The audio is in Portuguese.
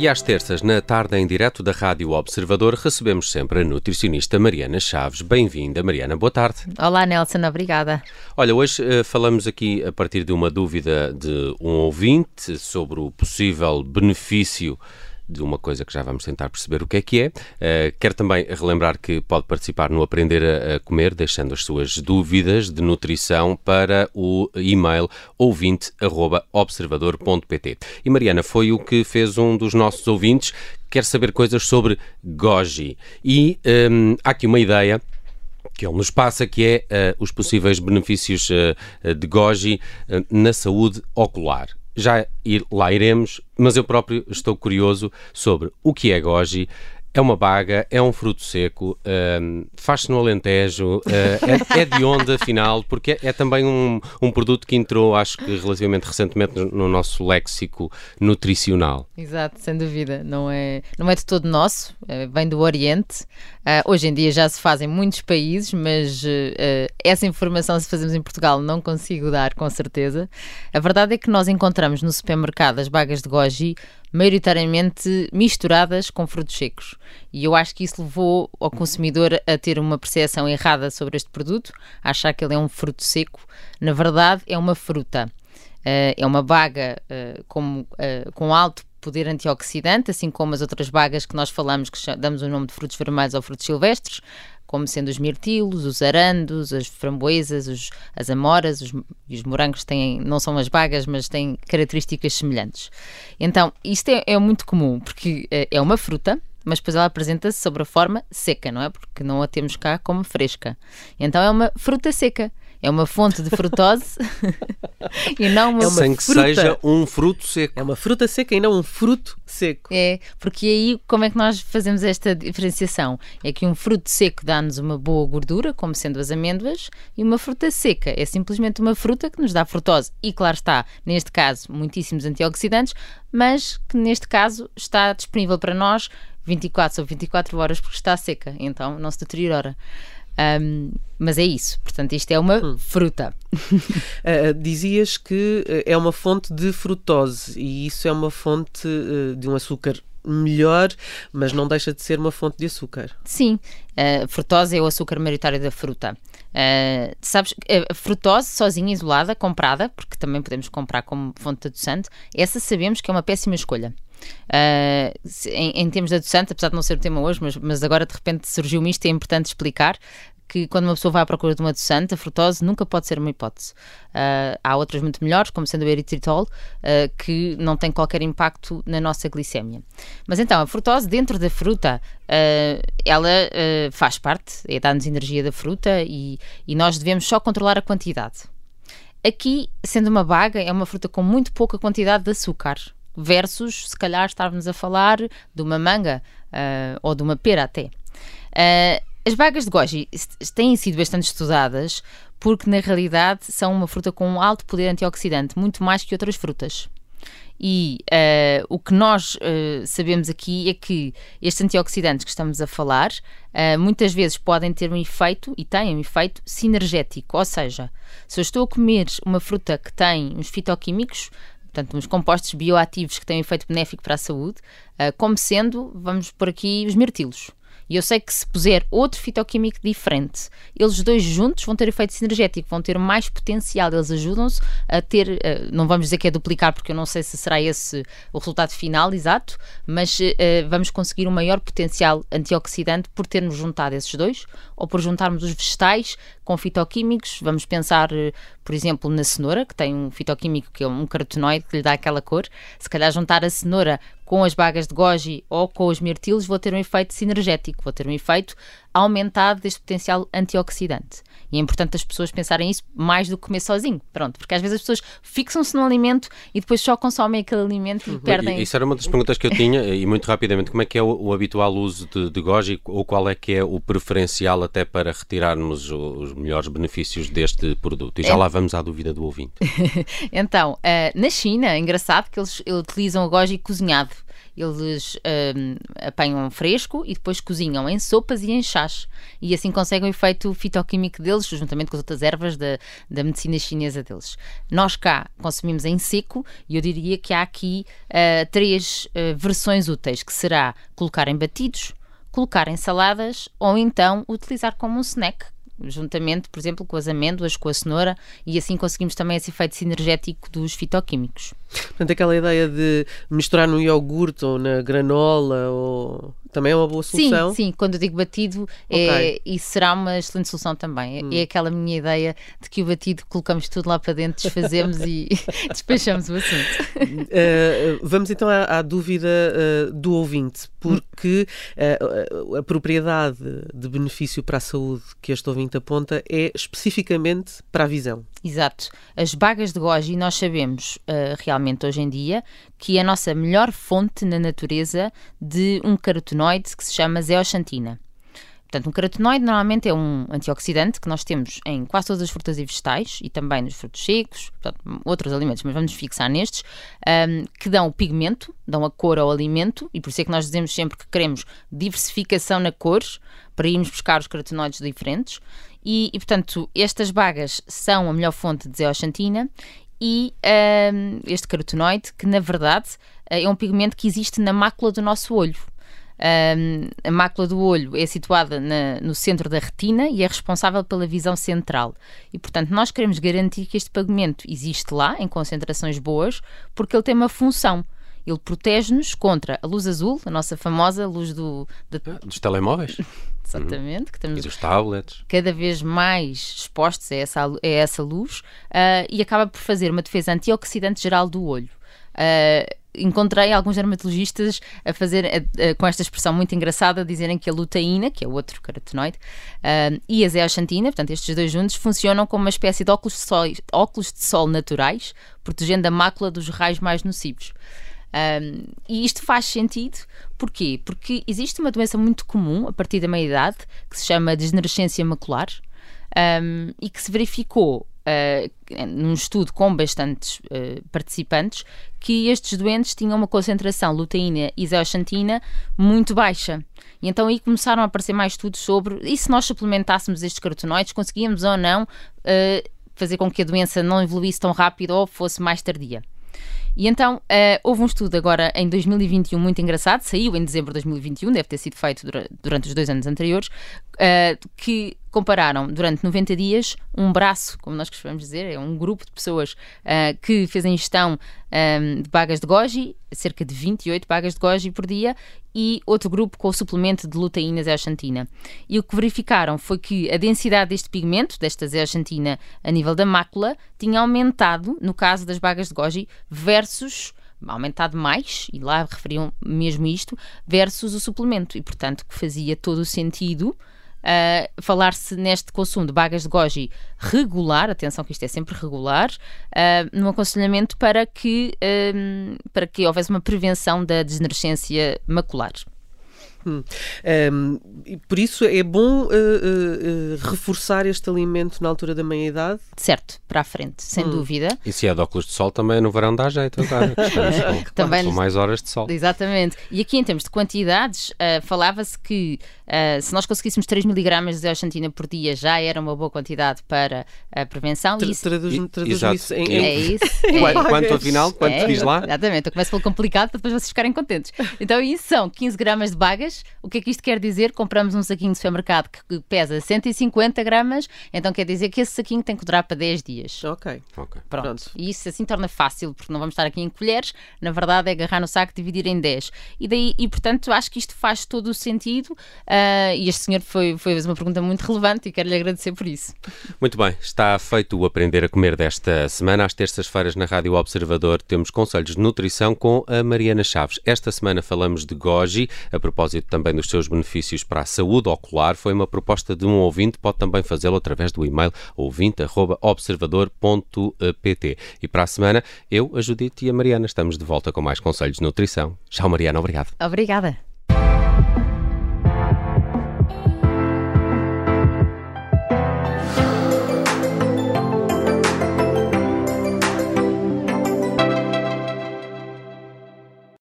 E às terças, na tarde em direto da Rádio Observador, recebemos sempre a nutricionista Mariana Chaves. Bem-vinda, Mariana. Boa tarde. Olá, Nelson. Obrigada. Olha, hoje uh, falamos aqui a partir de uma dúvida de um ouvinte sobre o possível benefício de uma coisa que já vamos tentar perceber o que é que é. Uh, quero também relembrar que pode participar no Aprender a, a, Comer, deixando as suas dúvidas de nutrição para o e-mail ouvinte.observador.pt. E Mariana, foi o que fez um dos nossos ouvintes, quer saber coisas sobre goji. E um, há aqui uma ideia que ele nos passa, que é uh, os possíveis benefícios uh, de goji uh, na saúde ocular já ir, lá iremos, mas eu próprio estou curioso sobre o que é goji, é uma baga, é um fruto seco, uh, faz-se no Alentejo, uh, é, é, de onde, afinal? Porque é, é, também um, um produto que entrou, acho que relativamente recentemente, no, no, nosso léxico nutricional. Exato, sem dúvida. Não é, não é de todo nosso, é, vem do Oriente. Uh, hoje em dia já se faz em muitos países, mas essa informação, se fazemos em Portugal, não consigo dar com certeza. A verdade é que nós encontramos no supermercado as bagas de goji maioritariamente misturadas com frutos secos. E eu acho que isso levou ao consumidor a ter uma percepção errada sobre este produto, a achar que ele é um fruto seco. Na verdade, é uma fruta. Uh, é uma baga uh, com, uh, com alto poder antioxidante, assim como as outras bagas que nós falamos, que damos o nome de frutos vermelhos ou frutos silvestres, como sendo os mirtilos, os arandos, as framboesas, os, as amoras, os, os morangos têm, não são as bagas, mas têm características semelhantes. Então, isto é, é muito comum, porque é, é uma fruta, mas depois ela apresenta-se sobre a forma seca, não é? Porque não a temos cá como fresca. Então é uma fruta seca é uma fonte de frutose e não uma, é uma Sem que fruta. seja um fruto seco. É uma fruta seca e não um fruto seco. É, porque aí como é que nós fazemos esta diferenciação? É que um fruto seco dá-nos uma boa gordura, como sendo as amêndoas, e uma fruta seca é simplesmente uma fruta que nos dá frutose. E claro está, neste caso, muitíssimos antioxidantes, mas que neste caso está disponível para nós 24 sobre 24 horas porque está seca, então não se deteriora. Um, mas é isso, portanto, isto é uma hum. fruta. Uh, dizias que eh, é uma fonte de frutose e isso é uma fonte uh, de um açúcar melhor, mas não deixa de ser uma fonte de açúcar. Sim, uh, frutose é o açúcar maioritário da fruta. Uh, sabes, a frutose sozinha, isolada, comprada, porque também podemos comprar como fonte de adoçante, essa sabemos que é uma péssima escolha. Uh, em, em, termos de adoçante, apesar de não ser o tema hoje, mas, mas agora de repente surgiu-me isto, é importante explicar que quando uma pessoa vai à procura de uma adoçante, a frutose nunca pode ser uma hipótese. Uh, há outras muito melhores, como sendo o eritritol, uh, que não tem qualquer impacto na nossa glicemia. Mas então, a frutose dentro da fruta, uh, ela faz parte, é dar-nos energia da fruta e, e nós devemos só controlar a quantidade. Aqui, sendo uma baga, é uma fruta com muito pouca quantidade de açúcar versus se calhar estarmos a falar de uma manga uh, ou de uma pera até. Uh, as bagas de goji têm sido bastante estudadas porque na realidade são uma fruta com um alto poder antioxidante, muito mais que outras frutas. E uh, o que nós uh, sabemos aqui é que estes antioxidantes que estamos a falar uh, muitas vezes podem ter um efeito, e têm um efeito, sinergético. Ou seja, se eu estou a comer uma fruta que tem uns fitoquímicos, portanto, uns compostos bioativos que têm um efeito benéfico para a saúde, uh, como sendo, vamos por aqui, os mirtilos. E eu sei que se puser outro fitoquímico diferente, eles dois juntos vão ter efeito sinergético, vão ter mais potencial, eles ajudam-se a ter, uh, não vamos dizer que é duplicar, porque eu não sei se será esse o resultado final exato, mas uh, vamos conseguir um maior potencial antioxidante por termos juntado esses dois, ou por juntarmos os vegetais com fitoquímicos. Vamos pensar, por exemplo, na cenoura, que tem um fitoquímico que é um carotenoide que lhe dá aquela cor. Se calhar juntar a cenoura com as bagas de goji ou com os mirtilos, vou ter um efeito sinergético, vou ter um efeito aumentado deste potencial antioxidante. E é importante as pessoas pensarem isso mais do que comer sozinho. Pronto, porque às vezes as pessoas fixam-se no alimento e depois só consomem aquele alimento e uhum. perdem. Isso era uma das perguntas que eu tinha, e muito rapidamente, como é que é o, o habitual uso de, de, goji ou qual é que é o preferencial até para retirarmos os melhores benefícios deste produto? E já é. lá vamos à dúvida do ouvinte. então, uh, na China, é engraçado que eles, eles utilizam o goji cozinhado eles um, apanham fresco e depois cozinham em sopas e em chás. E assim conseguem o efeito fitoquímico deles, juntamente com as outras ervas da, da medicina chinesa deles. Nós cá consumimos em seco e eu diria que há aqui uh, três uh, versões úteis, que será colocar em batidos, colocar em saladas ou então utilizar como um snack, juntamente, por exemplo, com as amêndoas, com a cenoura, e assim conseguimos também esse efeito sinergético dos fitoquímicos. Portanto, aquela ideia de misturar no iogurte ou na granola ou também é uma boa solução. Sim, sim. Quando eu digo batido, okay. é, isso será uma excelente solução também. É, hum. É aquela minha ideia de que o batido colocamos tudo lá para dentro, desfazemos e despechamos o assunto. Uh, vamos então à, à dúvida uh, do ouvinte, porque uh, a propriedade de benefício para a saúde que este ouvinte aponta é especificamente para a visão. Exato. As bagas de goji, nós sabemos uh, realmente hoje em dia que é a nossa melhor fonte na natureza de um carotenoide que se chama zeoxantina. Portanto, um carotenoide normalmente é um antioxidante que nós temos em quase todas as frutas e vegetais e também nos frutos secos, portanto, outros alimentos, mas vamos fixar nestes, um, que dão o pigmento, dão a cor ao alimento e por isso é que nós dizemos sempre que queremos diversificação na cor para irmos buscar os carotenoides diferentes. E, e, portanto, estas bagas são a melhor fonte de zeoxantina e um, este carotenoide, que na verdade é um pigmento que existe na mácula do nosso olho. Um, a mácula do olho é situada na, no centro da retina e é responsável pela visão central. E, portanto, nós queremos garantir que este pigmento existe lá, em concentrações boas, porque ele tem uma função. Ele protege-nos contra a luz azul, a nossa famosa luz do, de... dos telemóveis. Exatamente, uhum. que estamos e dos tablets. cada vez mais expostos a essa, a essa luz uh, e acaba por fazer uma defesa antioxidante geral do olho. Uh, encontrei alguns dermatologistas a fazer a, a, com esta expressão muito engraçada, dizerem que a luteína, que é outro carotenoide, uh, e a zeaxantina, portanto estes dois juntos, funcionam como uma espécie de óculos de sol, óculos de sol naturais, protegendo a mácula dos raios mais nocivos. Um, e isto faz sentido, porquê? Porque existe uma doença muito comum a partir da meia-idade que se chama degenerescência macular um, e que se verificou uh, num estudo com bastantes uh, participantes que estes doentes tinham uma concentração luteína e zeoxantina muito baixa. E então aí começaram a aparecer mais estudos sobre e se nós suplementássemos estes carotenoides, conseguíamos ou não uh, fazer com que a doença não evoluísse tão rápido ou fosse mais tardia. E então uh, houve um estudo agora em 2021 muito engraçado, saiu em dezembro de 2021, deve ter sido feito durante os dois anos anteriores, uh, que compararam durante 90 dias um braço, como nós costumamos dizer, é um grupo de pessoas uh, que fez a ingestão um, de bagas de goji, cerca de 28 bagas de goji por dia, e outro grupo com o suplemento de luteína zeaxantina. E o que verificaram foi que a densidade deste pigmento, desta zeaxantina, a nível da mácula, tinha aumentado no caso das bagas de goji versus aumentado mais, e lá referiam mesmo isto, versus o suplemento. E, portanto, que fazia todo o sentido uh, falar-se neste consumo de bagas de goji regular, atenção que isto é sempre regular, uh, no aconselhamento para que, para que houvesse uma prevenção da degenerescência macular. Hum. Um, por isso é bom uh, uh, reforçar este alimento na altura da meia-idade? Certo, para a frente, sem hum. dúvida. E se é de óculos de sol, também no verão dá jeito agora. Com, também com mais horas de sol. Exatamente. E aqui, em termos de quantidades, uh, falava-se que se nós conseguíssemos 3 miligramas de zeoxantina por dia já era uma boa quantidade para a prevenção. Tra isso... Traduz, traduz isso em... É isso. É. Quanto, afinal? Quanto é, diz lá? Exatamente. Eu começo pelo complicado para depois vocês ficarem contentes. Então, isso são 15 gramas de bagas o que é que isto quer dizer? Compramos um saquinho de supermercado que pesa 150 gramas, então quer dizer que esse saquinho tem que durar para 10 dias. Ok. okay. Pronto. Pronto. E isso assim torna fácil, porque não vamos estar aqui em colheres, na verdade é agarrar no saco e dividir em 10. E, daí, e portanto acho que isto faz todo o sentido uh, e este senhor foi, foi uma pergunta muito relevante e quero-lhe agradecer por isso. Muito bem, está feito o Aprender a Comer desta semana. Às terças-feiras na Rádio Observador temos conselhos de nutrição com a Mariana Chaves. Esta semana falamos de goji, a propósito também dos seus benefícios para a saúde ocular. Foi uma proposta de um ouvinte, pode também fazê-lo através do e-mail ouvinte.observador.pt. E para a semana, eu, a Judite e a Mariana estamos de volta com mais conselhos de nutrição. Tchau, Mariana, obrigado. Obrigada.